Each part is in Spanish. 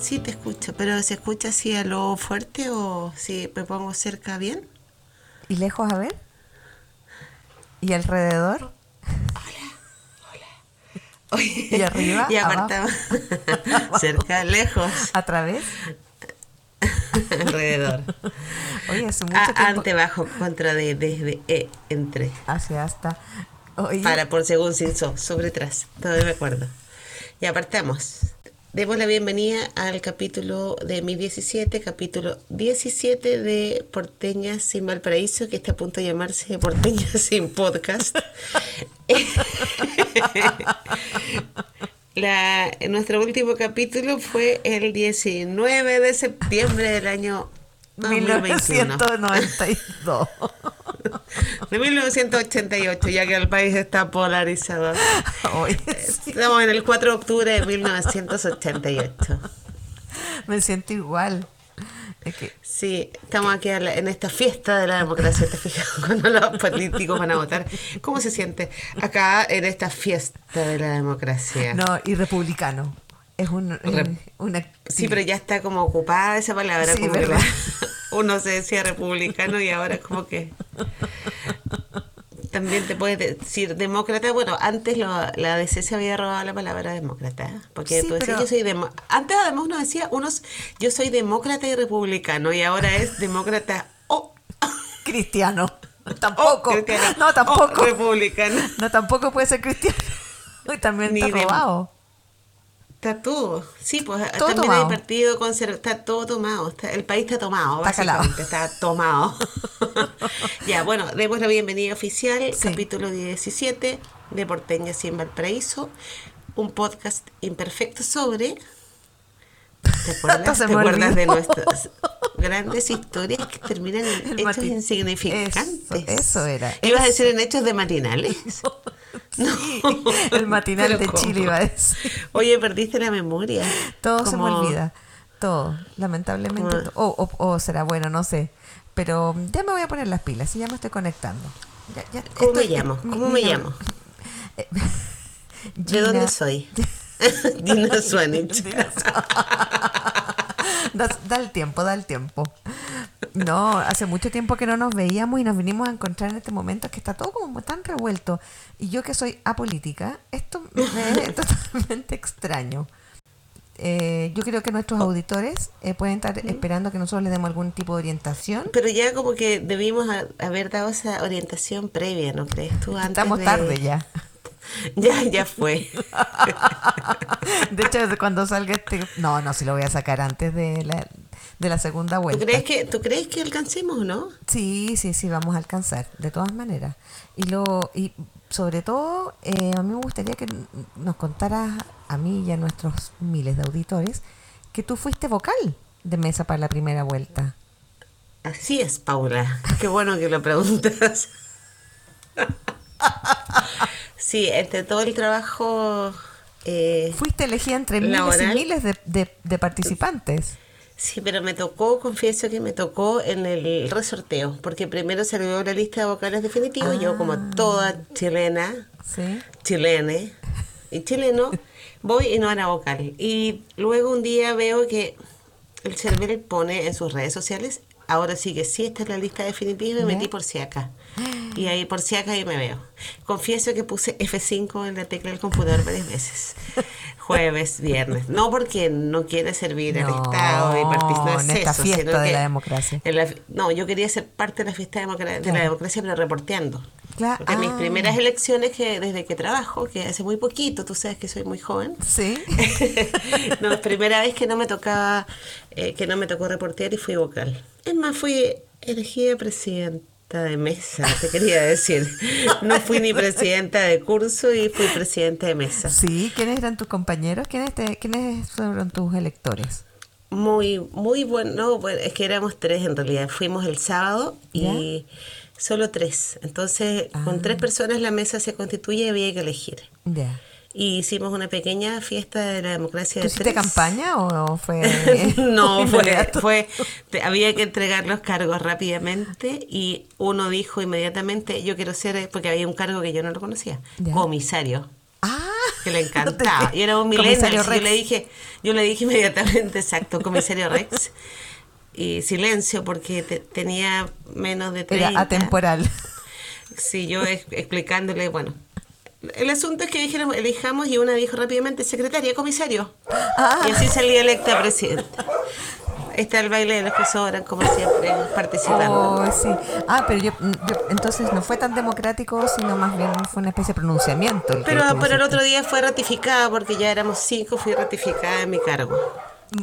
Sí, te escucho, pero ¿se escucha así a lo fuerte o si me pongo cerca bien? ¿Y lejos a ver? ¿Y alrededor? Oye, ¿Y arriba? Y apartamos. cerca, lejos, ¿A través? alrededor. Oye, hace mucho A- tiempo. ante, bajo, contra, de, desde, e, entre. Hacia hasta. Oye, Para, por, según, sin, so, sobre, tras. Todavía me acuerdo. Y apartamos. Demos la bienvenida al capítulo de 2017, capítulo 17 de Porteñas sin Valparaíso, que está a punto de llamarse Porteñas sin Podcast. La, nuestro último capítulo fue el 19 de septiembre del año 2021. 1992. De 1988, ya que el país está polarizado. Sí, Estamos en el 4 de octubre de 1988. me siento igual. Es que, Sí, estamos aquí en esta fiesta de la democracia, ¿te fijas? Cuando los políticos van a votar. ¿Cómo se siente acá en esta fiesta de la democracia? no, y republicano. Es un, Rep- una. Sí, pero ya está como ocupada esa palabra. Sí, como que la- uno se decía republicano y ahora es como que... También te puedes decir demócrata. Bueno, antes lo- la DC se había robado la palabra demócrata. Porque Sí, tú decías, pero- yo soy demo- Antes además uno decía, unos, yo soy demócrata y republicano. Y ahora es demócrata o... Cristiano. Tampoco. cristiano, no, tampoco. republicano. No, tampoco puede ser cristiano. Y también Ni está robado. Está todo. Sí, pues Todo también tomado. hay partido conservador. Está todo tomado. está- el país está tomado. Está calado. Está tomado. ya, bueno, demos la bienvenida oficial. Sí. Capítulo 17 de Porteña en Valparaíso. Un podcast imperfecto sobre. ¿Te acuerdas, ¿Te acuerdas de nuestras grandes historias que terminan en El hechos insignificantes? Eso- eso era, ¿Ibas a decir en hechos de matinales? Sí, el matinal Pero de ¿cómo? Chile iba a decir. Oye, perdiste la memoria. Todo se me olvida. Todo. Lamentablemente. Como- O, o- o será bueno, no sé. Pero ya me voy a poner las pilas y ya me estoy conectando. Ya- ya ¿Cómo me llamo? mi- ¿Cómo me llamo? ¿De Gina- dónde soy? Swanich. Da, da el tiempo, da el tiempo. No, hace mucho tiempo que no nos veíamos y nos vinimos a encontrar en este momento que está todo como tan revuelto. Y yo que soy apolítica, esto me es totalmente extraño. Eh, yo creo que nuestros auditores eh, pueden estar esperando que nosotros les demos algún tipo de orientación. Pero ya como que debimos ha- haber dado esa orientación previa, ¿no crees tú? Antes Estamos de- tarde ya. Ya, ya fue. De hecho, desde cuando salga este... No, no, si lo voy a sacar antes de la, de la segunda ¿Tú vuelta. crees que, ¿Tú crees que alcancemos o no? Sí, sí, sí, vamos a alcanzar, de todas maneras. Y lo y sobre todo, eh, a mí me gustaría que nos contaras a mí y a nuestros miles de auditores que tú fuiste vocal de mesa para la primera vuelta. Así es, Paula. Qué bueno que lo preguntas. Sí, entre todo el trabajo... eh, Fuiste elegida entre miles y miles de, de- de participantes. Sí, pero me tocó, confieso que me tocó en el resorteo, porque primero salió la lista de vocales definitivos, yo como Ah. toda chilena, ¿Sí? chilene y chileno, voy y no era vocal. Y luego un día veo que el Cervel pone en sus redes sociales, ahora sí que sí, esta es la lista definitiva y me ¿Ya? metí por si acá. Y ahí por si acá ahí me veo. Confieso que puse F5 en la tecla del computador varias veces. Jueves, viernes. No porque no quiera servir al No, Estado y participar en esta fiesta de la democracia. en la fi- no, yo quería ser parte de la fiesta de la Claro. democracia, pero reporteando. Cla- Porque mis ah. primeras elecciones que desde que trabajo, que hace muy poquito, tú sabes que soy muy joven. ¿Sí? no, es primera vez que no me tocaba, eh, que no me tocó reportear y fui vocal. Es más, fui elegida presidenta de mesa, te quería decir. No fui ni presidenta de curso y fui presidenta de mesa. Sí, ¿quiénes eran tus compañeros? ¿Quiénes, te- quiénes fueron tus electores? Muy, muy bueno. No, bueno, es que éramos tres en realidad. Fuimos el sábado y solo tres. Entonces, Ah. con tres personas la mesa se constituye y había que elegir. Ya. Y hicimos una pequeña fiesta de la democracia ¿Tú de hiciste campaña o fue.? no, fue, fue te- había que entregar los cargos rápidamente y uno dijo inmediatamente, yo quiero ser, porque había un cargo que yo no lo conocía, Ya. comisario. Ah, que le encantaba. Y era un. Comisario Yo le dije, yo le dije inmediatamente, exacto, comisario Rex. Y silencio porque te- tenía menos de 30. Era atemporal. Sí, yo ex- explicándole, bueno. El asunto es que dijeron, elijamos y una dijo rápidamente, secretaria, comisario. Y así salía electa presidenta. Está el baile de los que sobran, como siempre, participando. Oh, sí. Ah, pero yo, yo- entonces no fue tan democrático, sino más bien fue una especie de pronunciamiento. el Pero, pero el otro día fue ratificada, porque ya éramos cinco, fui ratificada en mi cargo.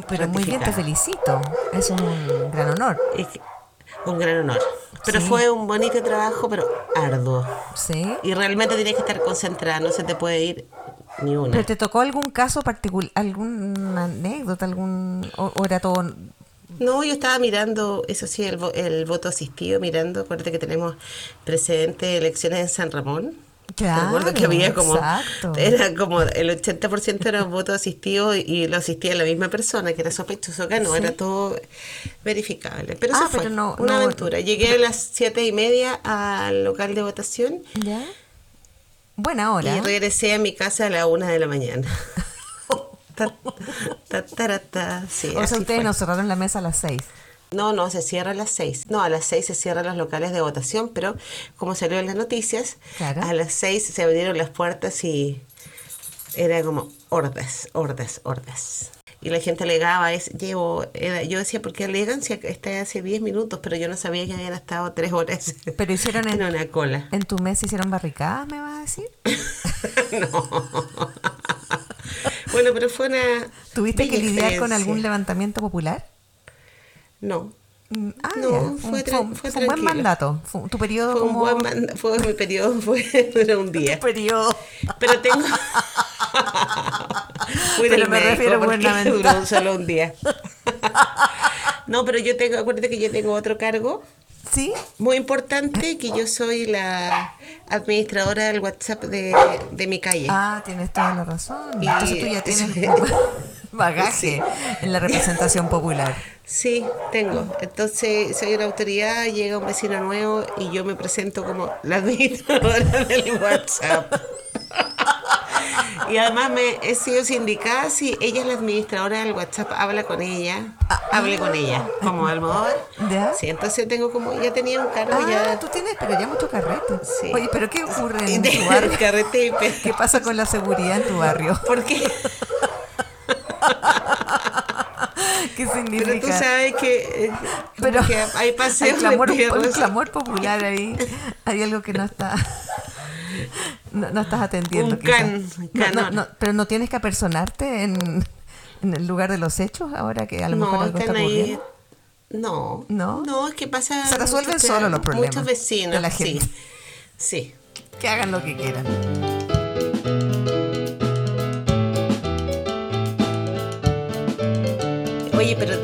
Pero muy bien, te ratificada. felicito. Es un gran honor. Que- un gran honor. Pero Sí. fue un bonito trabajo, pero arduo. Sí. Y realmente tienes que estar concentrada, no se te puede ir ni una. ¿Pero te tocó algún caso particular, alguna anécdota, algún o, o era todo No, yo estaba mirando, eso sí, el, el voto asistido, mirando, acuérdate que tenemos precedente de elecciones en San Ramón. Claro, Recuerdo que había como, exacto. era como el 80% era voto asistido y lo asistía la misma persona, que era sospechoso acá, no, Sí. era todo verificable. Pero Ah, eso fue no- una no- aventura. Llegué a las siete y media al local de votación ¿Ya? Buena hora. y regresé a mi casa a la una de la mañana. Ta, ta, ta, ta, sí, o sea, ustedes fue. nos cerraron la mesa a las seis. No, no, se cierra a las seis. No, a las seis se cierran los locales de votación, pero como salió en las noticias, Claro. a las seis se abrieron las puertas y era como hordas, hordas, hordas. Y la gente alegaba, es, llevo, era- yo decía, ¿por qué alegan si está hace 10 minutos? Pero yo no sabía que habían estado tres horas Pero hicieron en, en una cola. en tu mesa hicieron barricadas, me vas a decir. no. bueno, pero fue una... ¿Tuviste que lidiar con algún levantamiento popular? No. Mm, Ah, No, fue Fue, fue fue un buen mandato. Fue tu periodo Fue un como... buen manda- fue mi periodo, fue, duró un día. periodo. Pero tengo. Pero me refiero gubernamental. duró solo un día. No, pero yo tengo, acuérdate que yo tengo otro cargo ¿Sí? muy importante, que yo soy la administradora del WhatsApp de, de mi calle. Ah, tienes toda la razón. Y Entonces tú ya tienes bagaje en la representación popular. Sí, tengo. Entonces soy una autoridad, llega un vecino nuevo y yo me presento como la administradora del WhatsApp. Y además me he sido sindicada si ella es la administradora del WhatsApp, habla con ella, hable con ella, como Almodóvar. ¿Ya? Sí, entonces tengo como, ya tenía un cargo Ah, ya tú tienes, pero ya mucho carrete. Sí. Oye, pero ¿qué ocurre en tu barrio? ¿Qué pasa con la seguridad en tu barrio? ¿Por qué? ¿Qué Pero tú significa? sabes que, eh, Pero que hay Hay paseos clamor, de perros. clamor popular ahí. Hay algo que no está. No, no estás atendiendo. Un can- No, no, pero no tienes que apersonarte en, en el lugar de los hechos ahora que a lo mejor No, algo está ocurriendo. No, ¿No? no, es que pasa. Se resuelven mucho solo los problemas Muchos vecinos, de la gente. sí. Sí. Que hagan lo que quieran.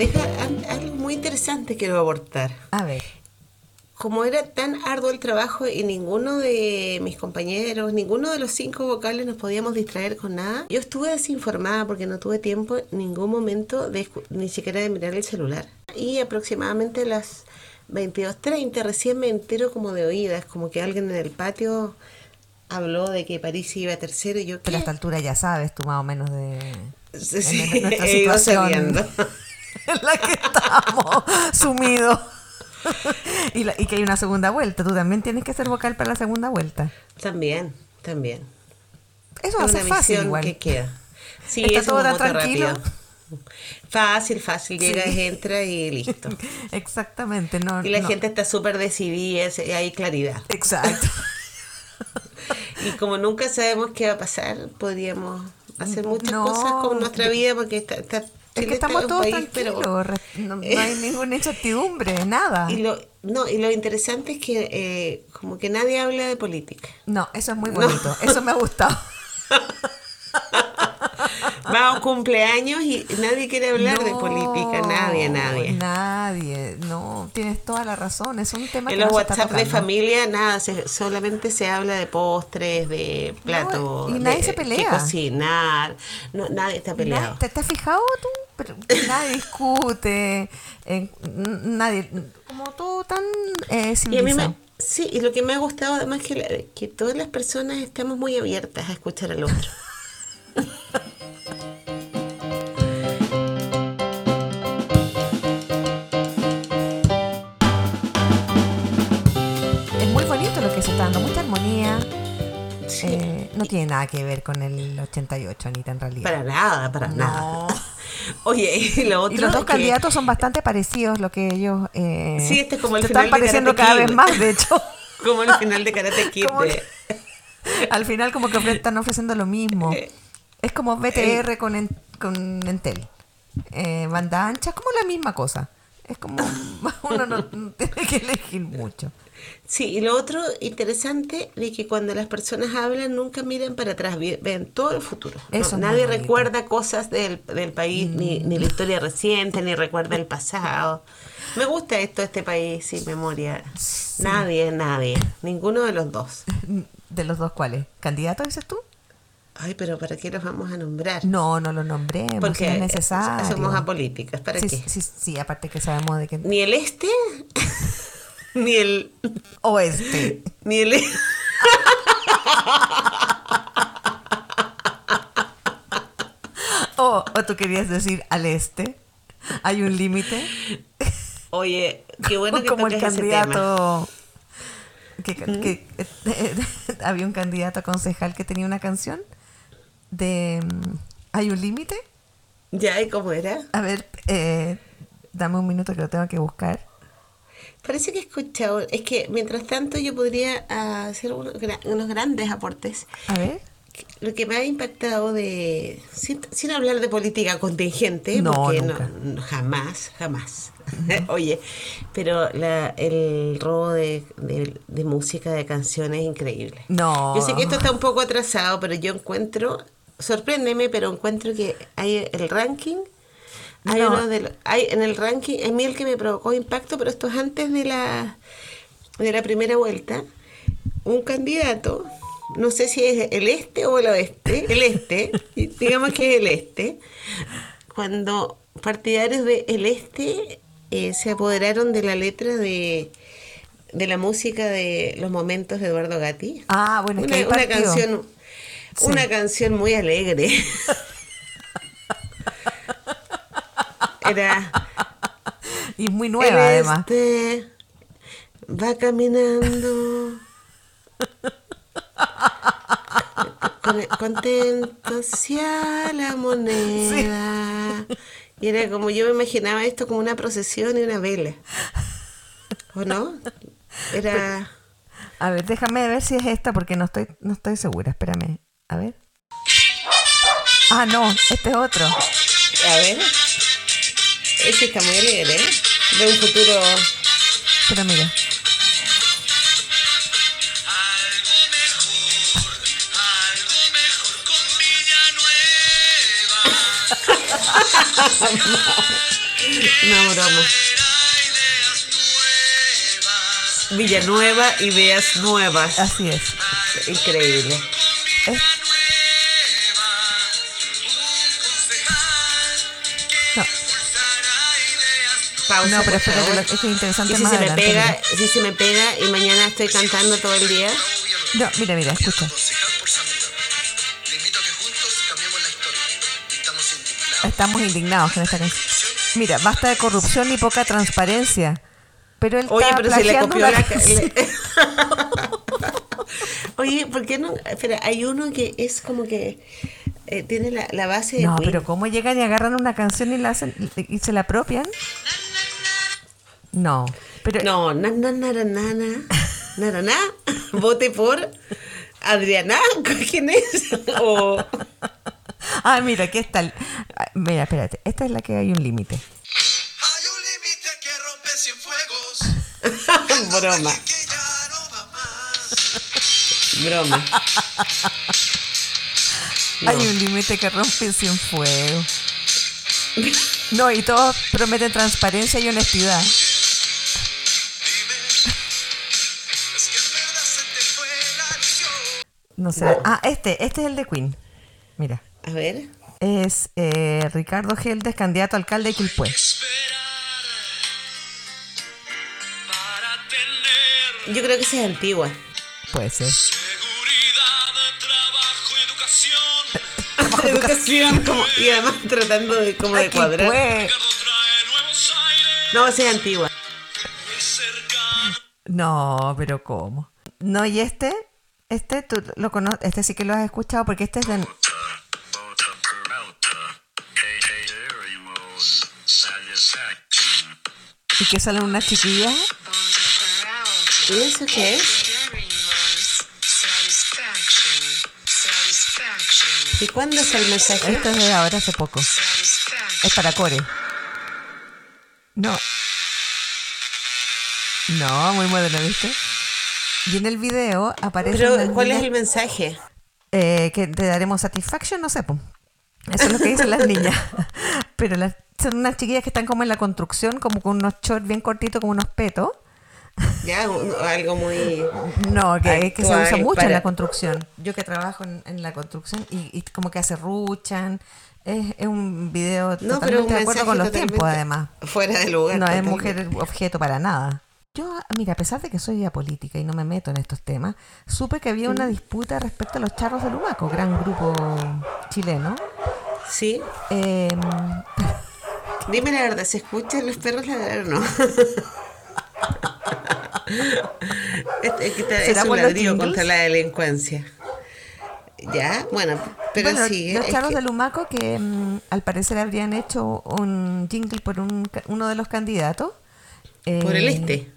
Deja algo muy interesante quiero abortar. A ver. Como era tan arduo el trabajo y ninguno de mis compañeros, ninguno de los cinco vocales nos podíamos distraer con nada, yo estuve desinformada porque no tuve tiempo en ningún momento de ni siquiera de mirar el celular. Y aproximadamente a las 22.30 recién me entero como de oídas, como que alguien en el patio habló de que París iba tercero y yo Pero a ¿qué? esta altura ya sabes tú más o menos de, Sí, sí, nuestra situación. en la que estamos sumidos. y, la- y que hay una segunda vuelta. Tú también tienes que ser vocal para la segunda vuelta. También, también. Eso va a Es ser una fácil igual. que queda. Sí, Está es todo tan tranquilo. rápido. Fácil, fácil. Llegas, Sí. entra y listo. Exactamente. No, Y la no- gente está súper decidida, hay claridad. Exacto. Y como nunca sabemos qué va a pasar, podríamos hacer muchas No, cosas con nuestra vida porque está, está- Es que estamos todos país, pero- tranquilos. No, no hay ninguna incertidumbre, nada. Y lo, no, y lo interesante es que eh, como que nadie habla de política. No, eso es muy bonito. Eso me ha gustado. Va a un cumpleaños y nadie quiere hablar de política, nadie, nadie. Nadie, no, tienes toda la razón, es un tema En que los no se está WhatsApp de familia, nada, se- solamente se habla de postres, de platos. y nadie de se pelea. qué cocinar. No, nadie está peleado. Nadie- ¿Te, te has fijado tú? Pero nadie discute, eh, nadie, como todo tan eh, civilizado. sí, y lo que me ha gustado además es que, que todas las personas estamos muy abiertas a escuchar al otro. Es muy bonito lo que se está dando, mucha armonía. Sí. eh, no tiene nada que ver con el 88, Anita, en realidad. Para nada, para No. nada. Oye, y lo otro Y los dos que- candidatos son bastante parecidos, lo que ellos... Eh, Sí, este es como el se final están pareciendo cada vez más, de hecho. Como el final de Karate Kid. Al final como que están ofreciendo lo mismo. Es como BTR con, En- con Entel. Eh, banda ancha, es como la misma cosa. Es como uno no, no tiene que elegir mucho. Sí, y lo otro interesante de que cuando las personas hablan nunca miran para atrás, ven todo el futuro. ¿no? Eso es muy Nadie bonito. recuerda cosas del, del país, ni, ni la historia reciente, ni recuerda el pasado. Me gusta esto, este país sin memoria. Nadie, nadie. Ninguno de los dos. ¿De los dos cuáles? ¿Candidatos dices tú? Ay, pero ¿para qué los vamos a nombrar? No, no lo nombremos, Porque no es necesario. somos apolíticas. ¿Para sí, qué? Sí, sí, aparte que sabemos de que... Ni el este, ni el... Oeste. Ni el... e- O, o tú querías decir al este. Hay un límite. Oye, qué bueno que como el tocas ese tema. candidato que, que- había un candidato a concejal que tenía una canción de hay un límite ¿Ya? ¿Y cómo era? a ver eh, dame un minuto que lo tengo que buscar Parece que he escuchado. Es que mientras tanto yo podría hacer unos, gra- unos grandes aportes. a ver Lo que me ha impactado de. Sin, sin hablar de política contingente, No, porque nunca. no, jamás, jamás. Oye, pero la, el robo de, de- de música, de canciones es increíble. no Yo sé que esto está un poco atrasado, pero yo encuentro, sorpréndeme, pero encuentro que hay el ranking, hay No. uno de los- hay en el ranking, a mí el que me provocó impacto, pero esto es antes de la de la primera vuelta, un candidato, no sé si es el este o el oeste, el este, digamos que es el este, cuando partidarios de el este eh, se apoderaron de la letra de de la música de los momentos de Eduardo Gatti. ah bueno es que Una, una canción Sí. una canción muy alegre. Era y muy nueva el además este va caminando con- contento hacia la moneda. Y era como yo me imaginaba esto como una procesión y una vela. ¿O no? Era a ver déjame ver si es esta porque no estoy no estoy segura espérame a ver ah no este es otro A ver. Ese está muy alegre, ¿eh? De un futuro. pero mira Algo mejor, algo mejor con Villanueva. Una broma. Villanueva, ideas nuevas. así es Increíble. Es- Pausa, No, pero espérate, lo- esto es interesante Y si más se me pega, mira. si se me pega y mañana estoy cantando todo el día. No, mira, mira, escucha. la. Estamos indignados. Con esta canción. Mira, basta de corrupción y poca transparencia. Pero él Oye, está pero se le copió la. canción. Oye, ¿por qué no? Espera, hay uno que es como que eh, tiene la, la base No, pero ¿cómo llegan y agarran una canción y la hacen y se la apropian? No. Pero... No, na, na, na, na, na, na, na, vote por Adriana, ¿quién es? O... Ah, mira, aquí está. Mira, espérate, esta es la que hay un límite. Hay un límite que rompe sin fuegos. Broma. Broma. No. Hay un límite que rompe sin fuego. No, y todos prometen transparencia y honestidad. No sé. Ah, este, este es el de Queen. Mira. A ver. Es eh, Ricardo Geldes, candidato a alcalde de Quilpué. Esperar para tener Yo creo que esa es antigua. Puede ser. seguridad, trabajo y educación. Educación, como, y además tratando de, como de cuadrar. Aires No, esa es antigua. No, pero ¿cómo? No, y este, este tú lo conoces, este sí que lo has escuchado porque este es de... Y que salen unas chiquillas. ¿Y eso qué es? ¿Y cuándo es el mensaje? Esto es de ahora hace poco. Es para Core. No. No, muy moderno, ¿viste? Y en el video aparece Pero, ¿cuál es el mensaje? eh, que te daremos satisfaction, no sé, po. Eso es lo que dicen las niñas. Pero las, son unas chiquillas que están como en la construcción, como con unos shorts bien cortitos, como unos petos. Ya, algo muy... No, que, que se Actual usa mucho para- en la construcción. Yo que trabajo en, en la construcción y, y como que acerruchan. Es, es un video No, pero un totalmente de acuerdo con los tiempos, además. Fuera de lugar. No es totalmente. mujer objeto para nada. Yo, mira, a pesar de que soy apolítica y no me meto en estos temas, supe que había una disputa respecto a los charros de Lumaco, gran grupo chileno. Sí. Eh, Dime la verdad, ¿se escuchan los perros ladrar o no? Es, es ¿Será un ladrillo contra la delincuencia. Ya, bueno, pero bueno, sigue. los es charros que- de Lumaco que mm, al parecer habrían hecho un jingle por un uno de los candidatos. Por el Eh, este.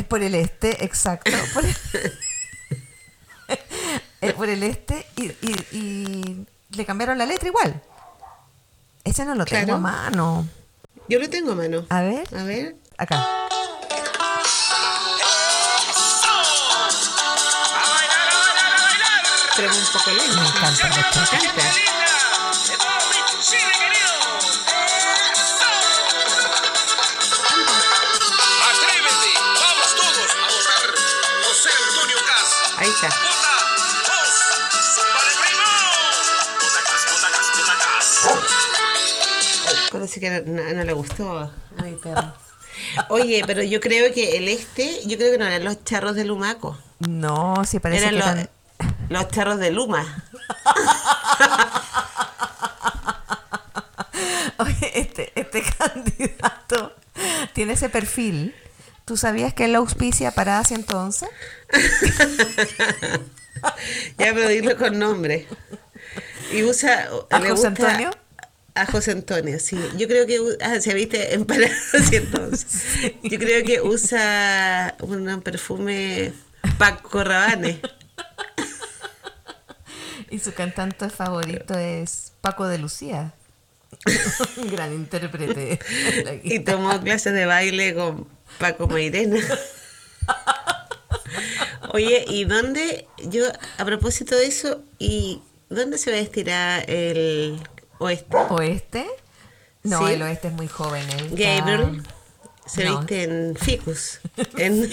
Es por el este, exacto. Por el, es por el este y, y- y le cambiaron la letra igual. Ese no lo tengo a mano. Yo lo tengo a mano. A ver, A ver. acá. Pero un poco lento. Me encanta los charros. Parece que no, no le gustó. Oye, pero yo creo que el este, yo creo que no eran los charros de Lumaco. No, sí parece Eran que los, eran- los charros de Luma. Oye, este, este candidato tiene ese perfil. ¿Tú sabías que él auspicia Parada 111? Ya, pero dilo con nombre. Y usa. ¿A le José gusta- Antonio? A José Antonio, sí. Yo creo que. Ah, se viste en Parada 111. Yo creo que usa un perfume Paco Rabanne. Y su cantante favorito es Paco de Lucía. Un gran intérprete. Y tomó clases de baile con Paco Mairena. Oye, ¿y dónde? Yo, a propósito de eso, ¿y dónde se va a estirar el oeste? ¿Oeste? No, Sí. el oeste es muy joven. él está- Gabriel se No. viste en ficus. En,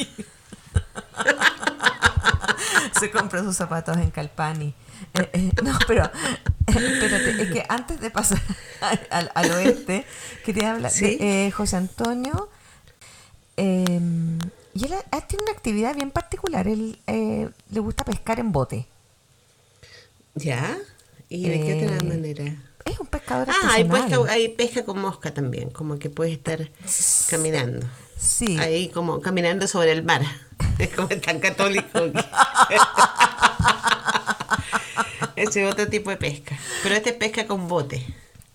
se compra sus zapatos en Calpani. Eh, eh, no, pero eh, espérate, es que antes de pasar al, al oeste, quería hablar Sí. de eh, José Antonio. eh, y él, tiene una actividad bien particular. Él eh, le gusta pescar en bote. ¿Ya? ¿Y de qué otra Eh, manera? Es un pescador Ah, hay pesca, hay pesca con mosca también, como que puedes estar caminando. Sí. Ahí como caminando sobre el mar. Es como tan católico. Ese es otro tipo de pesca. Pero este es pesca con bote.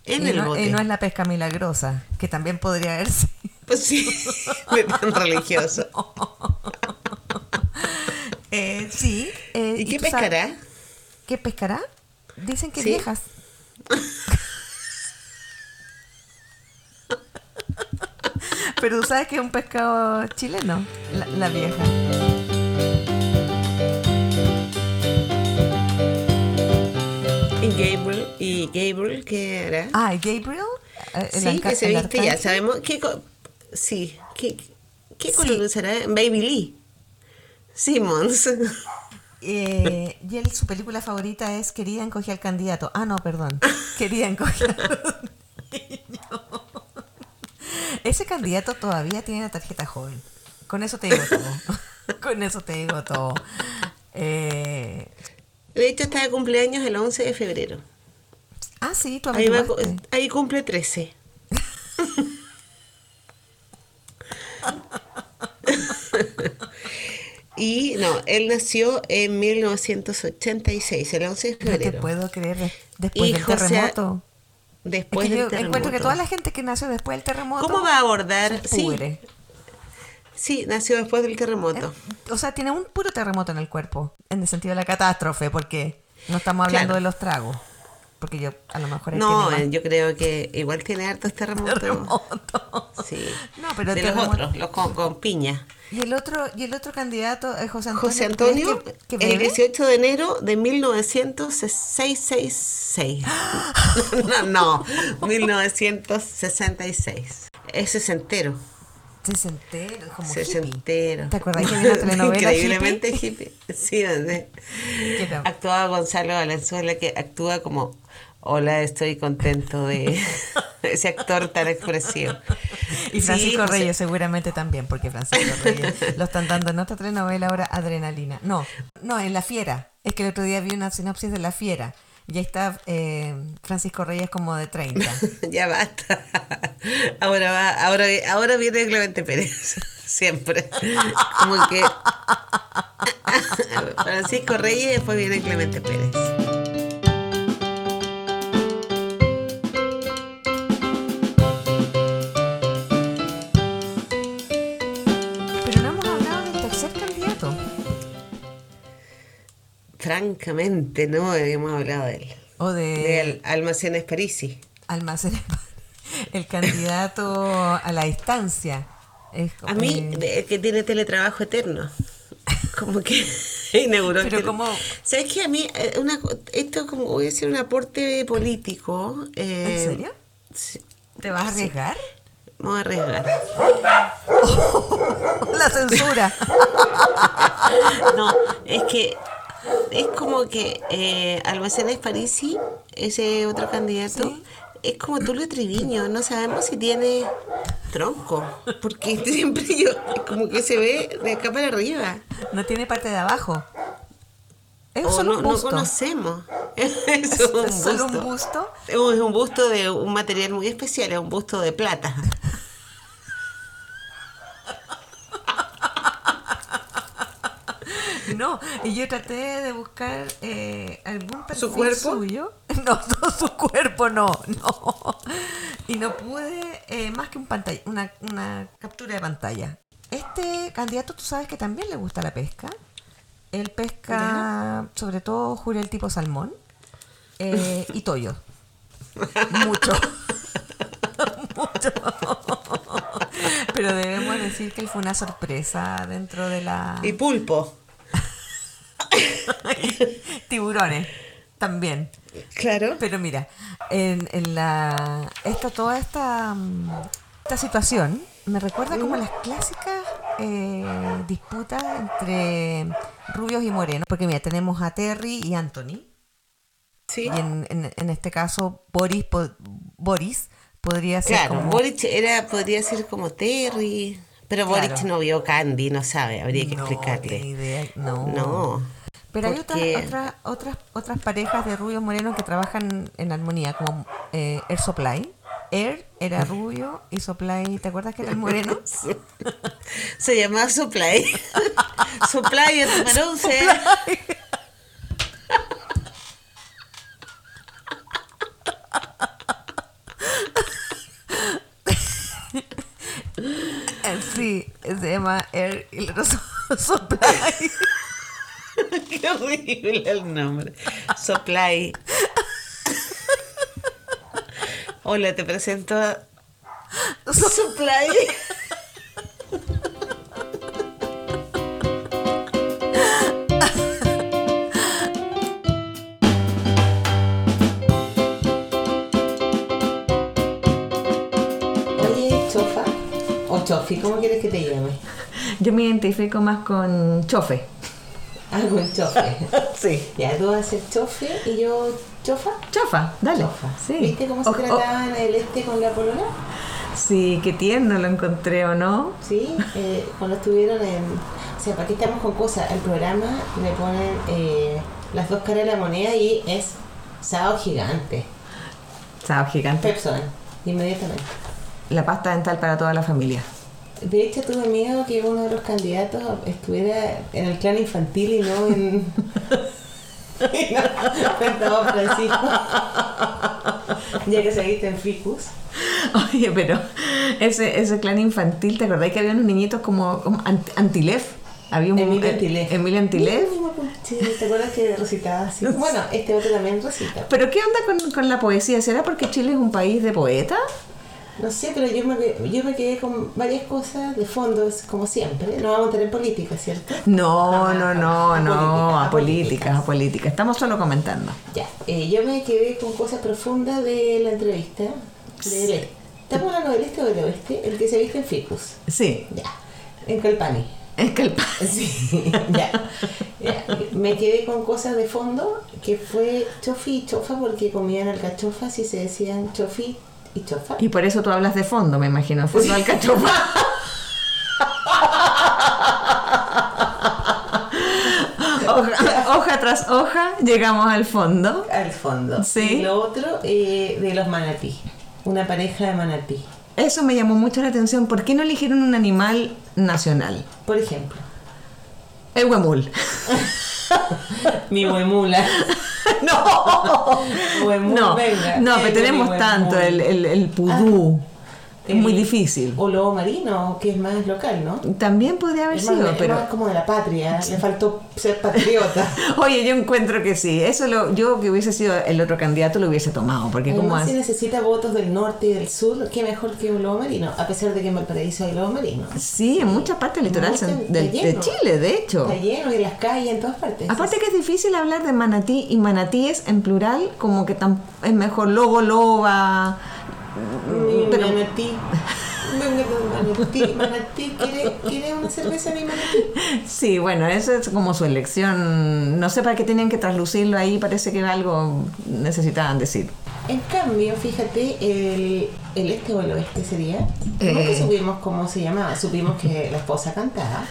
En y, el no, bote. y no es la pesca milagrosa, que también podría verse. Pues sí, de tan religioso. Eh, sí. eh, ¿Y qué sabes- pescará? ¿Qué pescará? Dicen que Sí. viejas. Pero tú sabes que es un pescado chileno, la, la vieja. Gabriel. ¿Y Gabriel qué era? Ah, ¿y Gabriel. eh, sí, que se viste ya. Sabemos qué. Sí. ¿Qué, qué Sí. color será? Baby Lee. Simmons. Eh, y él, su película favorita es Querida encoger al candidato. Ah, no, perdón. Querida encoger al niño. Ese candidato todavía tiene la tarjeta joven. Con eso te digo todo. Con eso te digo todo. Eh, De hecho, está de cumpleaños el 11 de febrero. ah, sí, tú Ahí, va- ahí cumple 13. y no, él nació en 1986, el 11 de No te febrero. puedo creer. Después Y del José- terremoto. Es Después que yo del encuentro que terremoto. toda la gente que nació después del terremoto. ¿Cómo va a abordar? Sí, sí, nació después del terremoto. O sea, tiene un puro terremoto en el cuerpo, en el sentido de la catástrofe, porque no estamos hablando Claro. de los tragos. Porque yo, a lo mejor No, más yo creo que igual tiene hartos terremotos. terremotos. Sí. No, pero de los terremoto- otros, los con, con piña. Y el otro, y el otro candidato es José Antonio. José ¿tú crees Antonio, que- que el bebe? 18 de enero de 1966. no, no, 1966. Es sesentero. Sesentero, como hippie. Sesentero. ¿Te acordás que había una telenovela Increíblemente hippie. Sí, donde actuaba Gonzalo Valenzuela, que actúa como, hola, estoy contento de ese actor tan expresivo. Y Francisco José- Reyes seguramente también, porque Francisco Reyes lo están dando en otra telenovela ahora, Adrenalina. No, no, en La Fiera. Es que el otro día vi una sinopsis de La Fiera. Y ahí está eh, Francisco Reyes como de 30. ya basta. Ahora va, ahora, ahora viene Clemente Pérez. Siempre. Como que Francisco Reyes después viene Clemente Pérez. Francamente, no habíamos hablado de él. O de, De Al- Almacenes Parisi. Almacenes. El candidato a la distancia. Es A mí, eh, que tiene teletrabajo eterno. Como que inauguró. Pero tele- como- ¿Sabes qué? A mí, eh, una, esto como voy a decir un aporte político. eh, ¿En serio? sí, ¿Te vas a arriesgar? me voy a arriesgar. La censura. No, es que es como que eh, Almacenes Parisi, ese otro candidato, Sí. es como Tulio Triviño, no sabemos si tiene tronco, porque siempre yo, como que se ve de acá para arriba. No tiene parte de abajo. Es solo no, un no busto. conocemos. Es, Es un solo un busto. busto. Es un busto de un material muy especial, es un busto de plata. No, y yo traté de buscar eh, algún perfil ¿Su cuerpo? suyo. No, no, su cuerpo no, no. Y no pude eh, más que un pantalla, una, una captura de pantalla. Este candidato, tú sabes que también le gusta la pesca. Él pesca, sobre todo, jura el tipo salmón eh, y toyo. Mucho. Mucho. Pero debemos decir que él fue una sorpresa dentro de la... Y pulpo. Tiburones también. Claro. Pero mira, en, en la esta, toda esta, mm, esta situación me recuerda como las clásicas eh, disputas entre rubios y morenos. Porque mira, tenemos a Terry y Anthony. Sí. Y en, en, en este caso, Boris, po- Boris podría ser Claro, como... Boric era, podría ser como Terry, pero Claro. Boric no vio Candy, no sabe, habría que No, explicarle. idea, No. No. Pero hay otras, porque- otras, otras, otras parejas de rubios morenos que trabajan en armonía, como eh, Air Supply. Air era rubio y Supply, ¿te acuerdas que era el moreno? Se llamaba Supply. Supply el número 11. Eh, Sí, se llama Air y el otro Supply. Qué horrible el nombre. Soplay. Hola, te presento a Oye, Chofa. O Chofi, ¿cómo quieres que te llame? Yo me identifico más con Chofe. Con Chofe. Sí. Ya, tú vas a Chofe y yo Chofa. Chofa, dale. Chofa. Sí. ¿Viste cómo se O- o- trataban el este con la polola? sí, qué tierno lo encontré, ¿o no? Sí, eh, cuando estuvieron en... O sea, ¿para qué estamos con cosas? El programa le ponen eh, las dos caras de la moneda y es Sao Gigante. Sábado gigante. Pepsodent, inmediatamente. La pasta dental para toda la familia. De hecho, tuve miedo que uno de los candidatos estuviera en el clan infantil y no en... y no Francisco. ya que seguiste en Ficus. Oye, pero ese, ese clan infantil, ¿te acordás que había unos niñitos como, como Ant- Antilef? Había un Emilio eh, Antilef. Emilio Antilef. Sí, ¿te acuerdas que recitaba así? Bueno, este otro también recita. ¿Pero qué onda con, con la poesía? ¿Será porque Chile es un país de poetas? No sé, pero yo me, yo me quedé con varias cosas de fondo, como siempre. No vamos a tener política, ¿cierto? No, Ah, no, no, a no, políticas, a a políticas, a políticas. Estamos solo comentando. Ya, eh, yo me quedé con cosas profundas de la entrevista. ¿Estamos hablando del este o del oeste? El que se viste en Ficus. Sí, Ya, en Calpani. el pa- Sí, ya. Ya, Me quedé con cosas de fondo que fue chofi y chofa porque comían alcachofas y se decían chofi y por eso tú hablas de fondo, me imagino, fondo alcachofa. hoja, hoja tras hoja, llegamos al fondo. Al fondo. Sí. Y lo otro eh, de los manatí. Una pareja de manatí. Eso me llamó mucho la atención. ¿Por qué no eligieron un animal nacional? Por ejemplo, El huemul. mi huemula. no, Huemul, no, venga. no, pero tenemos tanto el, el, el pudú. Es muy El- difícil. O lobo marino, que es más local, ¿no? También podría haber Es más, sido, es pero... más como de la patria. Le faltó ser patriota. Oye, yo encuentro que sí. Eso lo, yo que hubiese sido el otro candidato lo hubiese tomado. Porque como si necesita votos del norte y del sur, qué mejor que un lobo marino. A pesar de que en Valparaíso hay lobo marino. Sí, en muchas partes del litoral de. Chile, de hecho. Está lleno y en las calles, en todas partes. Aparte que es difícil hablar de manatí y manatíes en plural, como que tam- es mejor lobo, loba. Mi pero- manatí. Manatí. Manatí, ¿quiere, ¿quiere una cerveza mi manatí? Sí, bueno, eso es como su elección. No sé para qué tenían que traslucirlo ahí, parece que algo necesitaban decir. En cambio, fíjate, el, el este o el oeste sería. Eh. Nunca supimos cómo se llamaba. Supimos que la esposa cantaba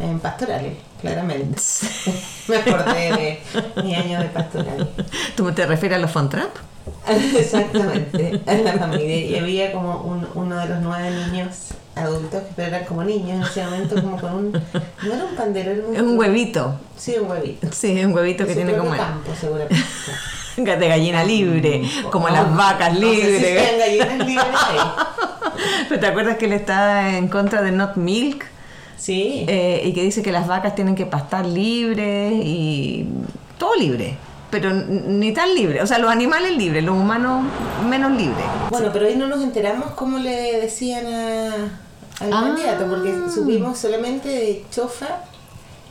en pastorales, claramente. Me acordé de mi año de pastorales. ¿Tú te refieres a los Fontrap? Exactamente, en la familia. Y había como un- uno de los nueve niños adultos, pero eran como niños en ese momento, como con un. No era un pandero, era un. Huevito. Sí, un huevito. Sí, un huevito que tiene como campo, seguramente. de gallina libre, como las vacas no sé si libres. sean gallinas libres ahí. ¿Pero te acuerdas que él está en contra de Not Milk? Sí. Eh, y que dice que las vacas tienen que pastar libres y todo libre, pero ni tan libre. O sea, los animales libres, los humanos menos libres. Bueno, pero ahí no nos enteramos cómo le decían a, al Ah. candidato, porque supimos solamente de chofa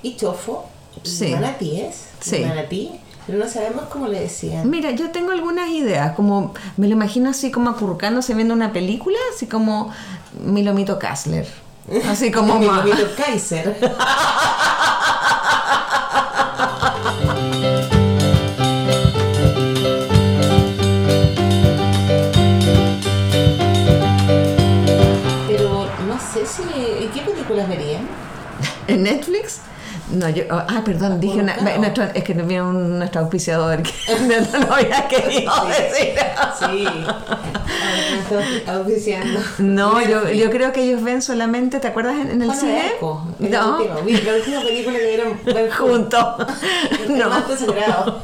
y chofo, Sí. manatíes, Sí. manatí, pero no sabemos cómo le decían. Mira, yo tengo algunas ideas, como me lo imagino así como acurrucándose viendo una película, así como Milomito Kassler. Así como Mi ma- amiguito Kaiser. películas verían? en Netflix. No, yo, oh, ah, perdón, dije una, nuestro- es que vino un, nuestro auspiciador que no, no lo había querido decir. Sí. Me estoy auspiciando. No, yo, yo creo que ellos ven solamente, ¿te acuerdas en, en el cine? es la No, última, la última película que vieron juntos. No. sagrado.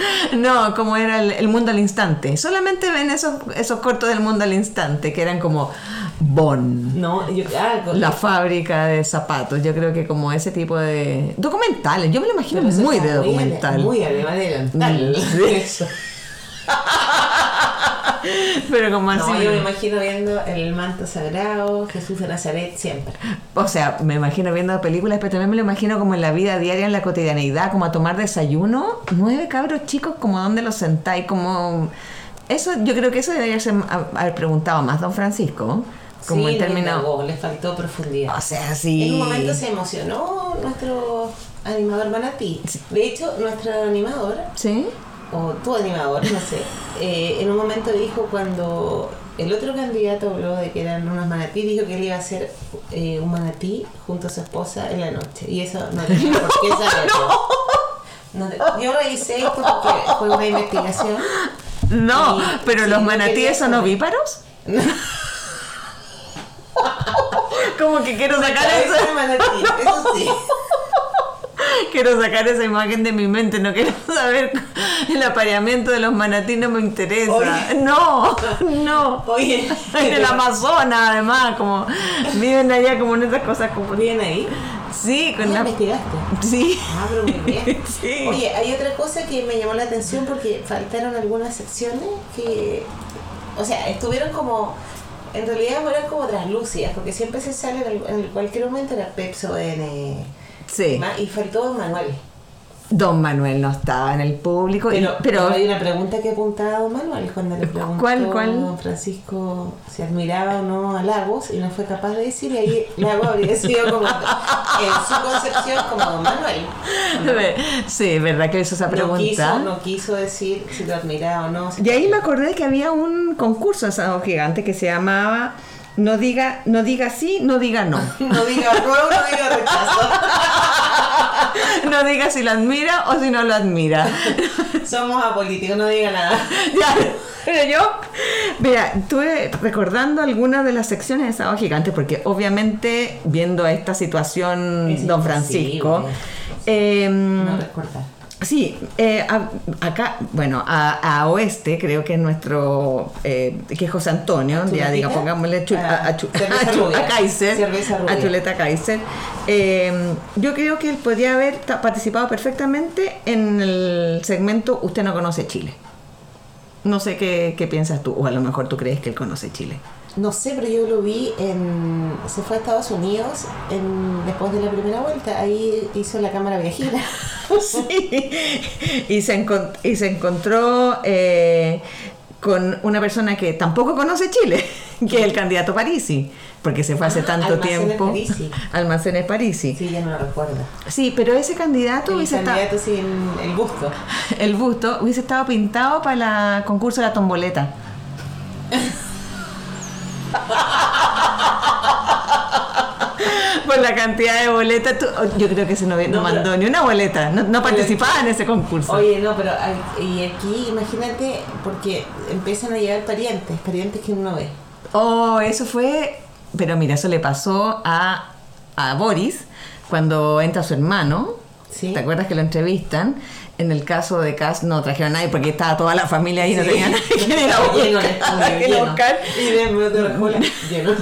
No, como era el, el mundo al instante. Solamente ven esos, esos cortos del mundo al instante, que eran como Bon, No, yo, ah, con- la fábrica de zapatos. Yo creo que como ese tipo de documentales. Yo me lo imagino muy de documental. Muy alemán adelantal. Mm, sí. Pero como así. No, yo me imagino viendo El manto sagrado, Jesús de Nazaret, siempre. O sea, me imagino viendo películas, pero también me lo imagino como en la vida diaria, en la cotidianeidad, como a tomar desayuno. Nueve cabros chicos, como dónde los sentáis, como... Eso, yo creo que eso debería ser, haber preguntado más don Francisco. como Sí, en no términos... indagó, le faltó profundidad. O sea, sí. En un momento se emocionó nuestro animador Manatí. De hecho, nuestro animador, ¿Sí? o tu animador, no sé, eh, en un momento dijo cuando el otro candidato habló de que eran unos manatí, dijo que él iba a ser eh, un manatí junto a su esposa en la noche. Y eso no tenía por qué saberlo. No yo revisé esto porque fue una investigación. No, pero los no manatíes son ovíparos. Como que quiero sacar de manatí, eso sí. Quiero sacar esa imagen de mi mente, no quiero saber el apareamiento de los manatí, no me interesa. Oye. No, no. Oye, En el Amazonas, además, como viven allá como en esas cosas como ¿Bien ahí? Sí, con ¿Ya la investigaste? Sí. Ah, pero muy bien. Sí. Oye, hay otra cosa que me llamó la atención porque faltaron algunas secciones que, o sea, estuvieron como, en realidad eran como translúcidas, porque siempre se sale en, el- en cualquier momento era Pepso en Sí. y faltó Don Manuel. Don Manuel no estaba en el público, y- Pero, pero, hay una pregunta que apuntaba a Don Manuel cuando le preguntó ¿Cuál, cuál? a Don Francisco si admiraba o no a Lagos y no fue capaz de decir y ahí Lagos habría sido como en su concepción como Don Manuel. sí, es verdad que hizo esa No pregunta. quiso, no quiso decir si lo admiraba o no. si- Y ahí me acordé que había un concurso en Sábado Gigante que se llamaba No diga, no diga sí, no diga no. No diga no, no diga rechazo. No diga si lo admira o si no lo admira. Somos apolíticos, no diga nada. ya, pero yo, mira, estuve recordando algunas de las secciones de Sábado Gigante porque obviamente viendo esta situación, Es don. Francisco, em, No recordar. Sí, eh, a- acá, bueno, a, a oeste creo que es nuestro, eh, que es José Antonio, ya diga, pongámosle a, a Kaiser, a Chuleta Kaiser. Eh, yo creo que él podría haber participado perfectamente en el segmento Usted no conoce Chile. No sé qué, qué piensas tú, o a lo mejor tú crees que él conoce Chile. No sé, pero yo lo vi en. Se fue a Estados Unidos en, después de la primera vuelta. Ahí hizo la cámara viajera. Sí. Y se, encon- y se encontró eh, con una persona que tampoco conoce Chile, que es el candidato Parisi, porque se fue hace Ah, tanto Almacenes tiempo. Parisi. Almacenes Parisi. Sí, ya no lo recuerdo. Sí, pero ese candidato El hubiese estado, candidato sin el gusto. el busto hubiese estado pintado para el concurso de la tomboleta. Por la cantidad de boletas, tú- yo creo que se no, no No, pero- mandó ni una boleta, no, no participaba en ese concurso. Oye, no, pero y aquí imagínate, porque empiezan a llegar parientes, parientes que uno ve. Oh, eso fue. Pero mira, eso le pasó a, a Boris cuando entra su hermano. Sí. ¿Te acuerdas que lo entrevistan? En el caso de Cass no trajeron a nadie porque estaba toda la familia ahí, no Sí. tenía nadie que ir a Lleno el buscar, estudio, que ir a lleno. buscar. Y de lleno.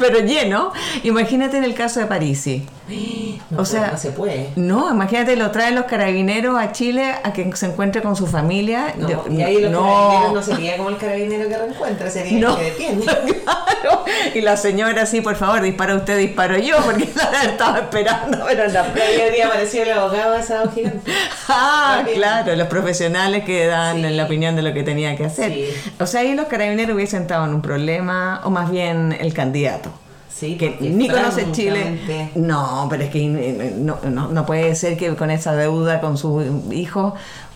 Pero lleno. Imagínate en el caso de Parisi. No, O sea, no se puede. No, imagínate, lo traen los carabineros a Chile a que se encuentre con su familia. No, Yo- y ahí los no. carabineros no sería como el carabinero que reencuentra, sería No. el que detiene. Claro. Y la señora, sí, por favor, dispara usted, disparo yo, porque la estaba esperando, pero la... Ahí habría aparecido el abogado de Sábado Gigante. Ah, claro, los profesionales que dan Sí. la opinión de lo que tenía que hacer. Sí. O sea, ahí los carabineros hubiesen estado en un problema, o más bien el candidato. Sí, Que ni conoce Chile. No, pero es que eh, no, no, no puede ser que con esa deuda con su hijo.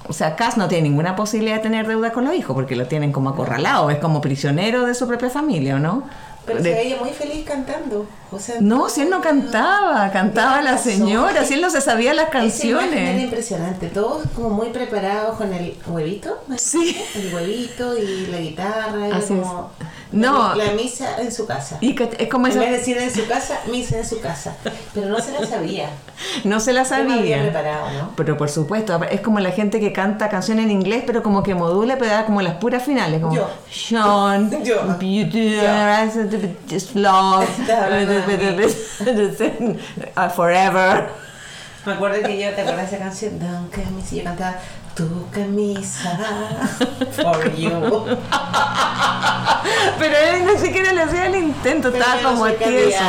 O sea, Cass no tiene ninguna posibilidad de tener deuda con los hijos porque lo tienen como acorralado, es como prisionero de su propia familia, ¿o ¿no? Pero De- se veía muy feliz cantando. O sea, No, si él no cantaba, cantaba la señora, si él no se sabía las imagen era canciones. impresionante, todos como muy preparados con el huevito. Sí. El huevito y la guitarra, Así es. como No. la, misa en su casa. Y que es como en esa, vez de decir en su casa, misa en su casa. Pero no se la sabía. no se la había sabía. preparado, ¿no? Pero por supuesto, es como la gente que canta canciones en inglés, pero como que modula, pero da como las puras finales, como Yo. Sean, Yo. beauty, Yo. just love, De uh, forever. Me acuerdo que yo, ¿te acuerdas de esa canción? Don camisa, yo cantaba Tu camisa for you. Pero él ni siquiera le hacía el intento, Pero estaba no como soy tieso.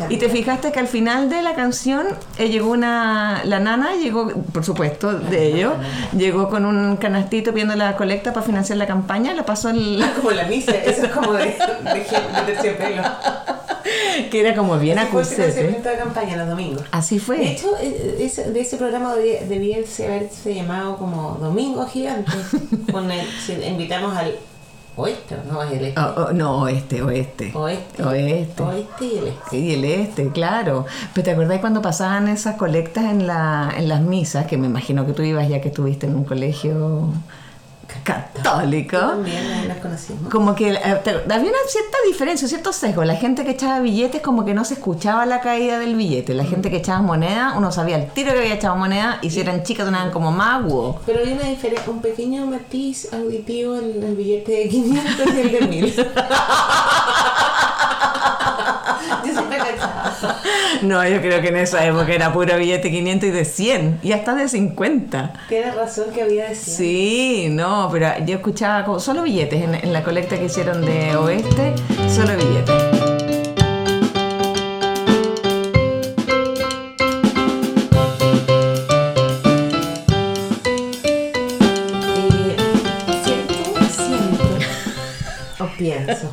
no Y te fijaste que al final de la canción eh, llegó una. La nana llegó, por supuesto, de ello, llegó con un canastito pidiendo la colecta para financiar la campaña, le pasó el. Como la misa, eso es como de, de, de terciopelo. que era como bien financiamiento de campaña los domingos. Así De fue. hecho, eh, ese- de ese programa debía, debía haberse llamado como Domingo Gigante. Con el, si invitamos al oeste, no es el este. Oh, oh, no, oeste, oeste. Oeste. Oeste. Oeste y el este. Y el este, claro. Pero ¿te acordás cuando pasaban esas colectas en, la, en las misas? Que me imagino que tú ibas ya que estuviste en un colegio católico. También las conocimos. Como que eh, había una cierta diferencia, un cierto sesgo. La gente que echaba billetes como que no se escuchaba la caída del billete. La gente que echaba moneda, uno sabía el tiro que había echado moneda y si eran chicas sonaban como wow. Pero hay una diferencia, un pequeño matiz auditivo en el billete de 500 y el de 1000. Yo siempre cachaba. No, yo creo que en esa época era puro billete 500 y de 100 y hasta de 50. Tienes razón que había decir. Sí, no, pero yo escuchaba como solo billetes en, en la colecta que hicieron de Oeste, solo billetes. Eh, siento, siento, o pienso,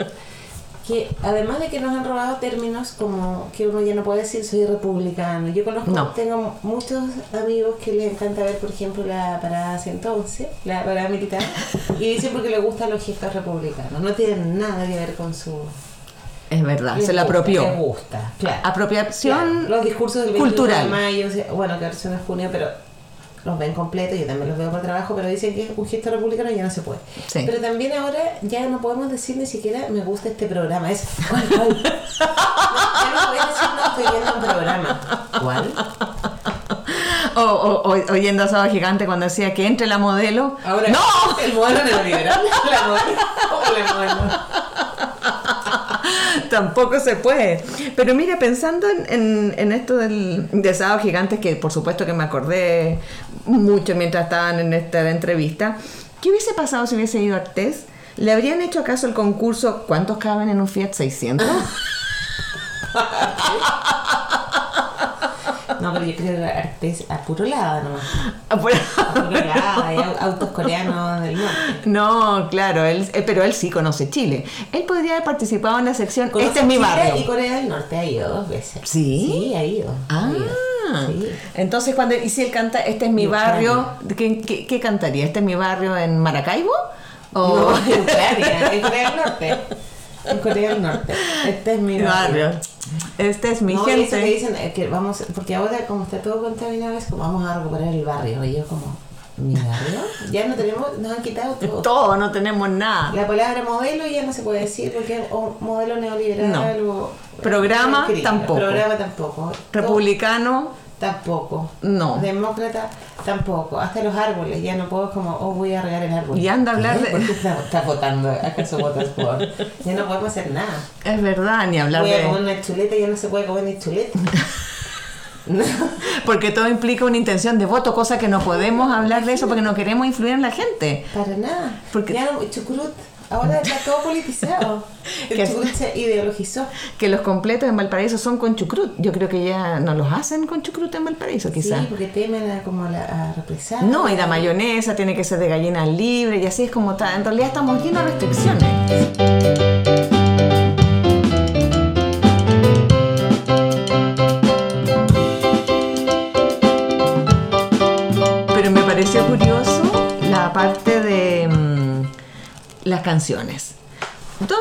que además de que nos han robado términos como que uno ya no puede decir soy republicano, yo conozco, No. tengo muchos amigos que les encanta ver, por ejemplo, la parada 111, la parada militar, y dicen porque les gustan los gestos republicanos, no tienen nada que ver con su... Es verdad, les se la gusta, apropió. Les gusta, claro. Apropiación Claro, los discursos del 21 cultural. de mayo, bueno, que ahora en junio, pero los ven completos, yo también los veo por trabajo, pero dicen que es un gesto republicano y ya no se puede. Sí. Pero también ahora ya no podemos decir ni siquiera me gusta este programa, es ¿cuál, cuál? No, ya no decir no estoy viendo un programa. ¿Cuál? O, o- o- oyendo a Sábado Gigante cuando decía que entre la modelo. Ahora, ¡No! El modelo neoliberal. La modelo. ¿Cómo la modelo? Tampoco se puede. Pero mira, pensando en, en- esto del, de Gigante, que por supuesto que me acordé mucho mientras estaban en esta entrevista, ¿qué hubiese pasado si hubiese ido a Artés? ¿Le habrían hecho acaso el concurso ¿Cuántos caben en un Fiat 600? No, pero yo creo que Artés a puro lado nomás. A puro lado, hay au- autos coreanos del norte. No, claro, él, eh, pero él sí conoce Chile. Él podría haber participado en la sección Conoce Este es mi Chile barrio. Y Corea del Norte ha ido dos veces. ¿Sí? Sí, ha ido. ha Ah, ido. Sí. entonces cuando y si él canta Este es mi Yo, barrio, ¿qué, qué, qué cantaría? ¿Este es mi barrio en Maracaibo? ¿O No, en Ucrania, en Corea del Norte. En Corea del Norte. Este es mi barrio? Este es mi no, y eso que gente. dicen eh, que vamos, porque ahora como está todo contaminado es como vamos a recuperar el barrio. Y yo como, ¿mi barrio? Ya no tenemos, nos han quitado todo. Todo, no tenemos nada. La palabra modelo ya no se puede decir porque es modelo neoliberal o... Programa, tampoco. Programa tampoco. Republicano, Tampoco. No. Demócrata tampoco. Hasta los árboles. Ya no puedo como, oh, voy a regar el árbol. Y anda a hablar de- ¿Por qué estás estás votando? ¿Acaso votas por? Ya no podemos hacer nada. es verdad, ni hablar Voy a comer de... una chuleta y ya no se puede comer ni chuleta. Porque todo implica una intención de voto, cosa que no podemos hablar de eso porque no queremos influir en la gente. Para nada. Porque- Ya chucrut. Ahora está todo politizado. Que- El chucrut se ideologizó. Que los completos en Valparaíso son con chucrut. Yo creo que ya no los hacen con chucrut en Valparaíso, quizás. Sí, porque temen a, como a, la, a represar. No, y la mayonesa tiene que ser de gallina libre y así es como está. En realidad estamos llenos de restricciones. Pero me pareció curioso la parte las canciones. Dos,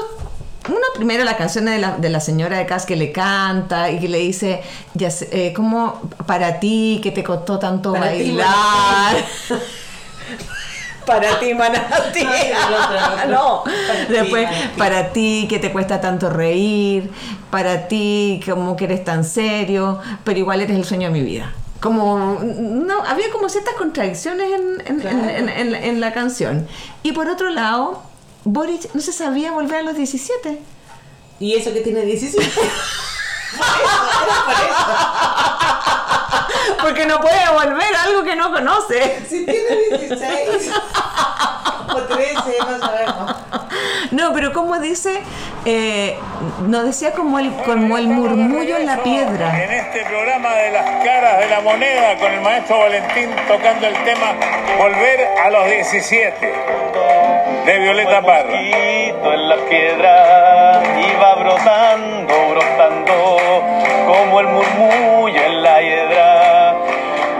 una primero la canción de la, de la señora de Cas que le canta y que le dice, ya sé, eh, como para ti que te costó tanto Para ti, bailar. para ti, Manati. No, Después, Manatí. para ti que te cuesta tanto reír, para ti como que eres tan serio, pero igual eres el sueño de mi vida. Como, no, había como ciertas contradicciones en, en- Claro. en- en- en- en la canción. Y por otro lado, Boric no se sabía volver a los 17. Y eso que tiene 17. por eso, era por eso. Porque no puede volver a algo que no conoce. Si tiene 16 o 13, no sabemos. No, pero ¿cómo último dice, eh, nos decía como el, como el murmullo en la piedra. En este programa de las caras de la moneda con el maestro Valentín tocando el tema Volver a los 17 de Violeta Parra. en la piedra iba brotando, brotando, como el murmullo en la hiedra,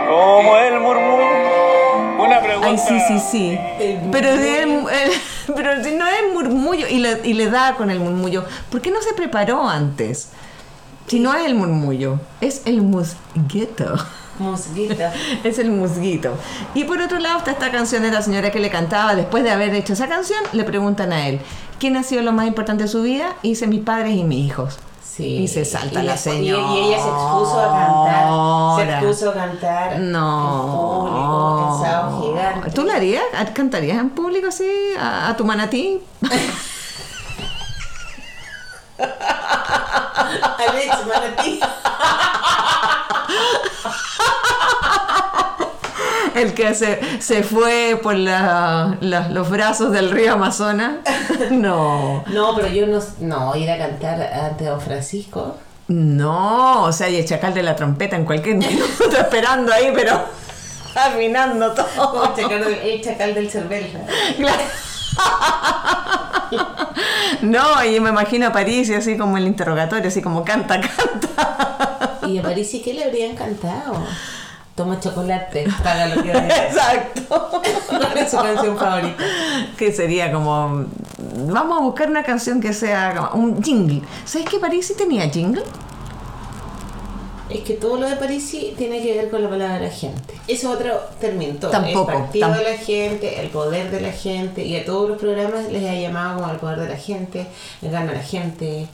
como el murmullo. Una pregunta. Ay, sí, sí, sí. Pero, de- el- pero si no es murmullo y le, y le da con el murmullo. ¿Por qué no se preparó antes? Si no es el murmullo, es el musguito. Musguita. Es el musguito. Y por otro lado está esta canción de la señora que le cantaba. Después de haber hecho esa canción, le preguntan a él, ¿quién ha sido lo más importante de su vida? Y dice, mis padres y mis hijos. Sí. Y se salta Y la señora. Y, ella se expuso a cantar. Se expuso a cantar No. en público, gigante. ¿Tú la harías? ¿Cantarías en público así? ¿A, a tu manatí? Alex Manatí. El que se, se fue por la- la- los brazos del río Amazonas. No. No, pero yo no. No, ir a cantar ante Don Francisco. No, o sea, y el chacal de la trompeta en cualquier minuto esperando ahí, pero afinando todo. El chacal del, el chacal del cervel. Claro. No, y me imagino a París y así como el interrogatorio, así como canta, canta. Y a París, ¿y qué le habría encantado? Toma chocolate, paga lo que. Exacto. ¿Cuál es su canción favorita? Que sería como. Vamos a buscar una canción que sea como un jingle. ¿Sabes que París sí tenía jingle? Es que todo lo de Parisi tiene que ver con la palabra de la gente. Eso es otro término. todo. Tampoco, El partido de la gente, el poder de la gente, y a todos los programas les ha llamado como el poder de la gente, el gana la gente.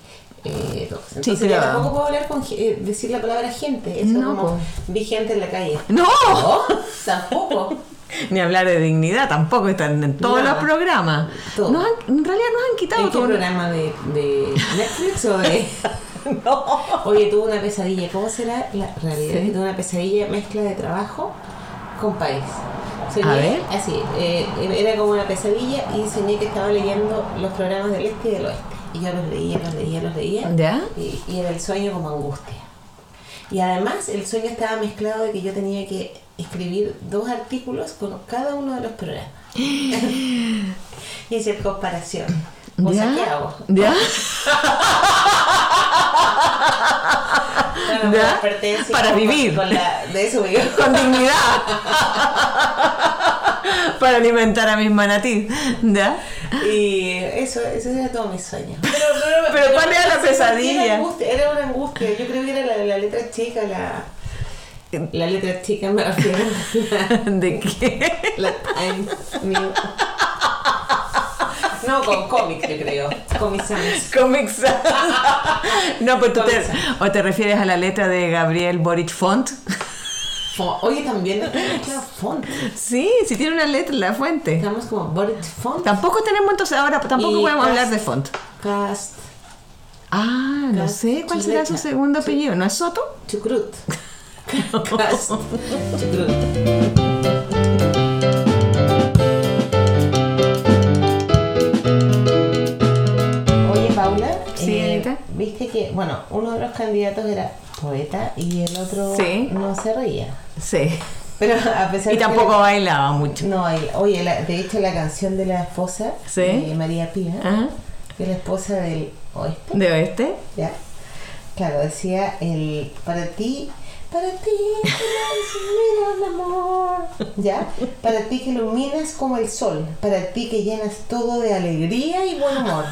Eh. Entonces yo tampoco puedo hablar con eh, decir la palabra gente. Eso No, es como vi gente en la calle. ¡No! No, tampoco. Ni hablar de dignidad, tampoco están en todos Nada. los programas. Todo. Nos han- en realidad nos han quitado ¿En todo. programa de, de Netflix o de.? Oye, tuve una pesadilla. ¿Cómo será la realidad? Sí. Tuve una pesadilla mezcla de trabajo con país. A ver. así, eh, era como una pesadilla y soñé que estaba leyendo los programas del este y del oeste. Y yo los leía, los leía, los leía. ¿Ya? Y, y era el sueño como angustia. Y además el sueño estaba mezclado de que yo tenía que escribir dos artículos con cada uno de los programas. y hacer comparación. O sea, ¿qué hago? ¿Ya? Bueno, ¿Ya? Para vivir. Con la, de eso. Con dignidad. Para alimentar a mis manatís. ¿Ya? Y eso, eso era todo mi sueño. Pero, Pero ¿cuál era la pesadilla? Era, angustia, era una angustia. Yo creo que era la, la letra chica, la. La letra chica me refiero. ¿De qué? La Times New. No, con cómics, yo creo. Comic Sans. Comic Sans. No, pues tú te, o te refieres a la letra de Gabriel Boric Font. Oye, también claro, font. Sí, sí tiene una letra, la fuente. Estamos como Boric Font. Tampoco tenemos entonces ahora, tampoco Y podemos hablar de Font. Cast. Ah, no Cast sé cuál será su segundo apellido. ¿No es Soto? Chucrut. Cast. Chucrut. Oye, Paula. Sí, eh. Viste que, bueno, uno de los candidatos era poeta y el otro Sí. no se reía. Sí. Pero a pesar Y de que- tampoco bailaba mucho. No, oye, la- de hecho la canción de la esposa Sí. de María Pía, Ajá. que es la esposa del oeste, ¿De oeste? ¿ya? Claro, decía el para ti, para ti que el amor, ¿ya? Para ti que iluminas como el sol, para ti que llenas todo de alegría y buen humor.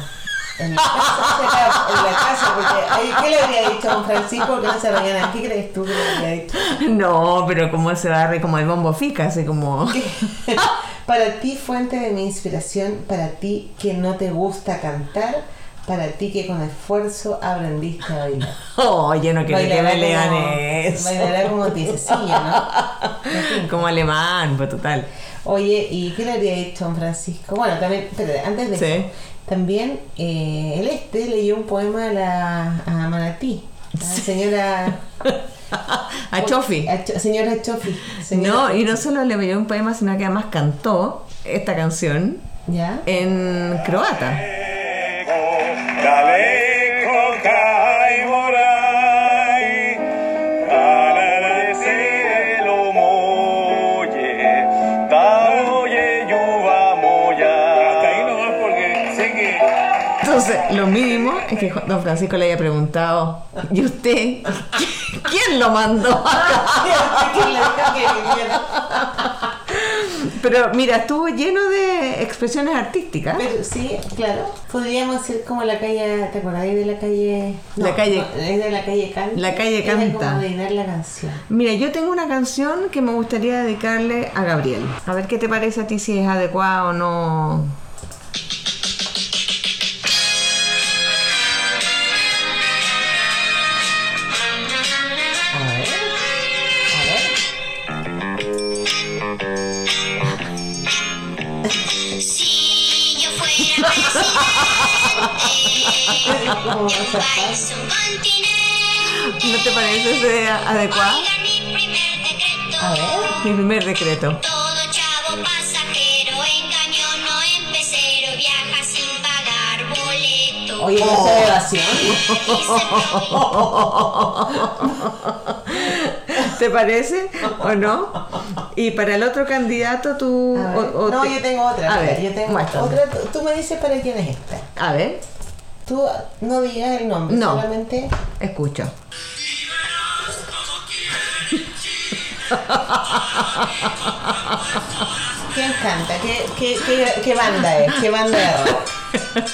En la casa, en la casa, porque ¿qué le habría dicho a don Francisco que no se reían? ¿Qué crees tú que le habría dicho? No, pero como se va a re como el bombo fica, así como. Para ti, fuente de mi inspiración, para ti que no te gusta cantar, para ti que con esfuerzo aprendiste a bailar. Oye, no quiero que me lean eso. bailará como tiesecilla, ¿no? En fin. Como alemán, pues total. Oye, ¿y qué le habría dicho don Francisco? Bueno, también, espérate, antes de Sí. eso, también eh, el este leyó un poema a la a Manatí, a la señora... A Chofi. a Cho- señora Chofi. señora No, y no solo le leyó un poema, sino que además cantó esta canción ¿Ya? en croata. Dale lo mínimo es que don Francisco le haya preguntado, ¿y usted? ¿Quién lo mandó? Pero mira, estuvo lleno de expresiones artísticas. Pero sí, claro. Podríamos ser como la calle, ¿te acordás de la calle? La calle- es de la calle Canta. La calle como Canta. adivinar la canción. Mira, yo tengo una canción que me gustaría dedicarle a Gabriel. A ver qué te parece a ti si es adecuado o no. ¿No te parece ese adecuado? oiga mi primer decreto. A ver. Mi primer decreto. Oye, ¿no es evasión? ¿Te parece o no? Y para el otro candidato tú... A ver. o- o no, te- yo tengo otra. A ver, yo tengo muéstrame. otra. Tú me dices para quién es esta. A ver, Tú no digas el nombre, No. solamente. escucho. ¿Quién canta? ¿Qué, qué, qué, qué banda es? ¿Qué banda rock?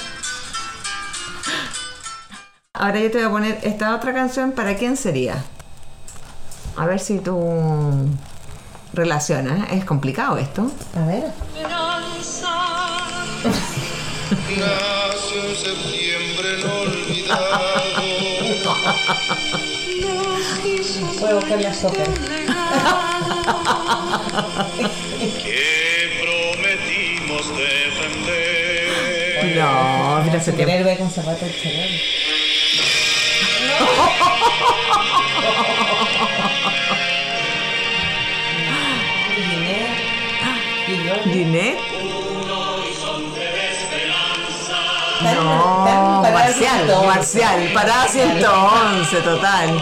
Ahora yo te voy a poner esta otra canción. ¿Para quién sería? A ver si tú relacionas. Es complicado esto. A ver. Voy a buscar la sopa. Que prometimos defender. No, mira ese tiempo. Ver con zapatos de chanel. ¿Dinet? Tan- No, 111. Marcial, parada 111, total.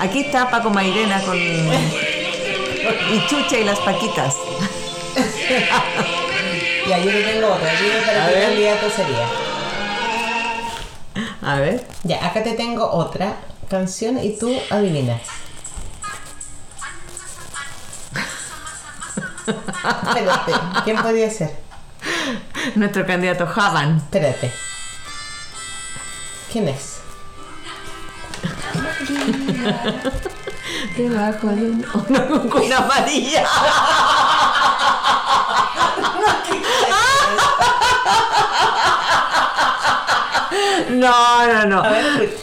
Aquí está Paco Mairena con. Y Chucha y las Paquitas. Ya, yo le tengo otra. Dime para A qué ver. candidato sería. A ver. Ya, acá te tengo otra canción y tú adivinas. Espérate, ¿quién podría ser? Nuestro candidato Javan. Espérate. ¿Quién es? Debajo de un- una amarilla. No, no, no. A ver.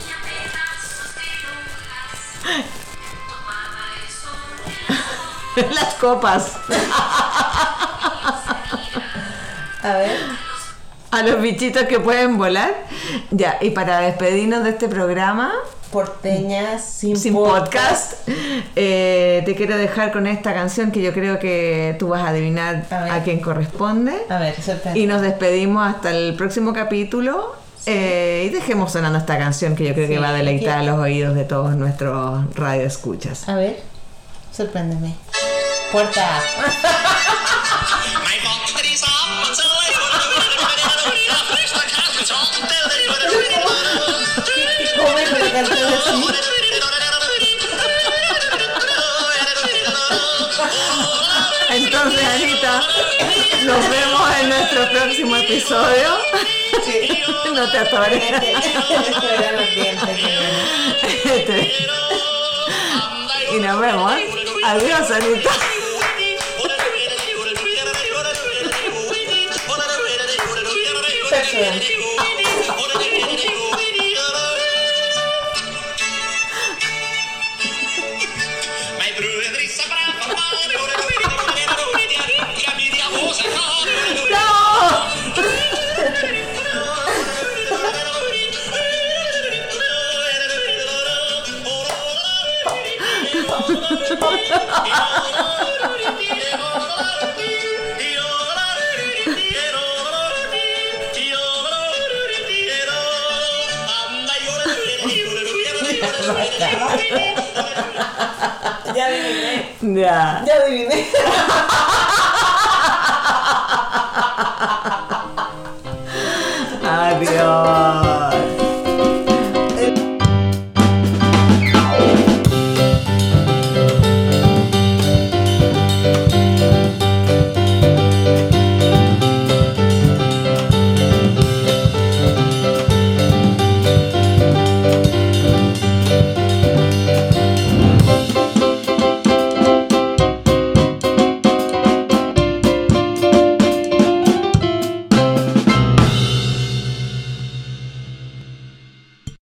Las copas. A ver. A los bichitos que pueden volar. Ya, y para despedirnos de este programa, Porteñas sin, sin podcast, eh, te quiero dejar con esta canción que yo creo que tú vas a adivinar A a, quién corresponde. A ver, sorprende. Y nos despedimos hasta el próximo capítulo. eh, y dejemos sonando esta canción que yo creo que va a deleitar que- los oídos de todos nuestros radioescuchas. A ver, sorpréndeme. Puerta cantar así. Entonces, Anita, nos vemos en nuestro próximo episodio. no te atores. Este es bien. Este. y nos vemos. Adiós, Anita. Personal. Ya adiviné. Ya. Ya adiviné. Adiós.